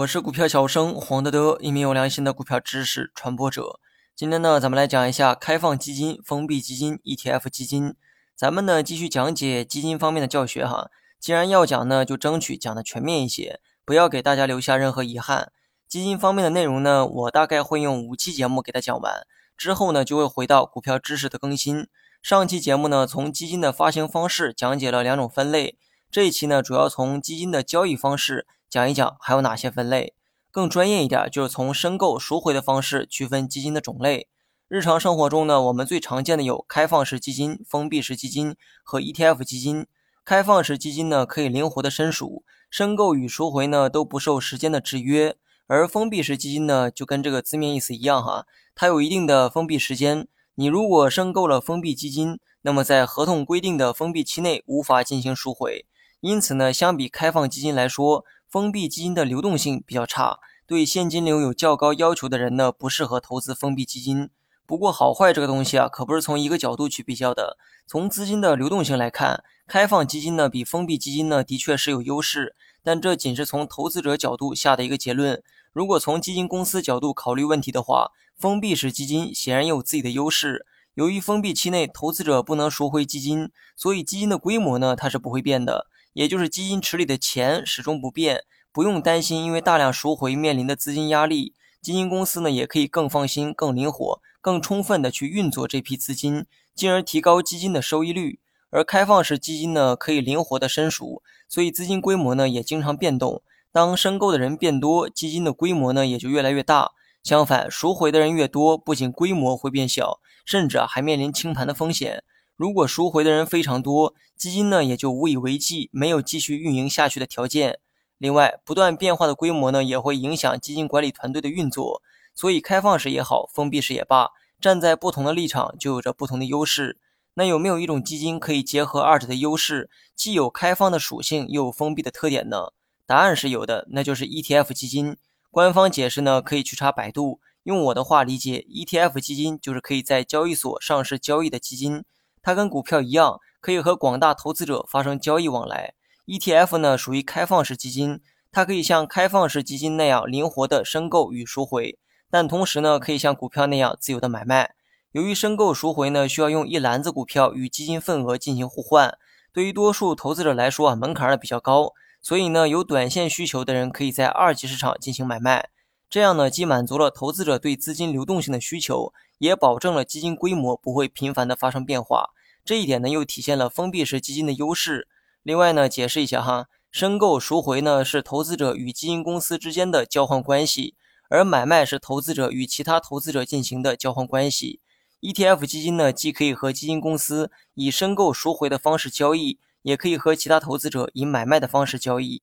我是股票小生黄德德，一名有良心的股票知识传播者。今天呢，咱们来讲一下开放基金、封闭基金、ETF 基金。咱们呢继续讲解基金方面的教学哈。既然要讲呢，就争取讲的全面一些，不要给大家留下任何遗憾。基金方面的内容呢，我大概会用五期节目给它讲完，之后呢就会回到股票知识的更新。上期节目呢，从基金的发行方式讲解了两种分类，这一期呢主要从基金的交易方式。讲一讲还有哪些分类，更专业一点就是从申购、赎回的方式区分基金的种类。日常生活中呢，我们最常见的有开放式基金、封闭式基金和 ETF 基金。开放式基金呢，可以灵活的申赎，申购与赎回呢都不受时间的制约；而封闭式基金呢，就跟这个字面意思一样哈，它有一定的封闭时间。你如果申购了封闭基金，那么在合同规定的封闭期内无法进行赎回。因此呢，相比开放基金来说，封闭基金的流动性比较差，对现金流有较高要求的人呢，不适合投资封闭基金。不过好坏这个东西啊，可不是从一个角度去比较的。从资金的流动性来看，开放基金呢比封闭基金呢的确是有优势，但这仅是从投资者角度下的一个结论。如果从基金公司角度考虑问题的话，封闭式基金显然有自己的优势。由于封闭期内投资者不能赎回基金，所以基金的规模呢它是不会变的。也就是基金池里的钱始终不变，不用担心因为大量赎回面临的资金压力。基金公司呢也可以更放心、更灵活、更充分的去运作这批资金，进而提高基金的收益率。而开放式基金呢可以灵活的申赎，所以资金规模呢也经常变动。当申购的人变多，基金的规模呢也就越来越大。相反，赎回的人越多，不仅规模会变小，甚至啊还面临清盘的风险。如果赎回的人非常多，基金呢也就无以为继，没有继续运营下去的条件。另外，不断变化的规模呢也会影响基金管理团队的运作。所以，开放式也好，封闭式也罢，站在不同的立场就有着不同的优势。那有没有一种基金可以结合二者的优势，既有开放的属性，又有封闭的特点呢？答案是有的，那就是 ETF 基金。官方解释呢，可以去查百度。用我的话理解，ETF 基金就是可以在交易所上市交易的基金。它跟股票一样，可以和广大投资者发生交易往来。ETF 呢属于开放式基金，它可以像开放式基金那样灵活的申购与赎回，但同时呢可以像股票那样自由的买卖。由于申购赎回呢需要用一篮子股票与基金份额进行互换，对于多数投资者来说啊门槛呢比较高，所以呢有短线需求的人可以在二级市场进行买卖。这样呢既满足了投资者对资金流动性的需求。也保证了基金规模不会频繁的发生变化，这一点呢又体现了封闭式基金的优势。另外呢，解释一下哈，申购赎回呢是投资者与基金公司之间的交换关系，而买卖是投资者与其他投资者进行的交换关系。ETF 基金呢既可以和基金公司以申购赎回的方式交易，也可以和其他投资者以买卖的方式交易。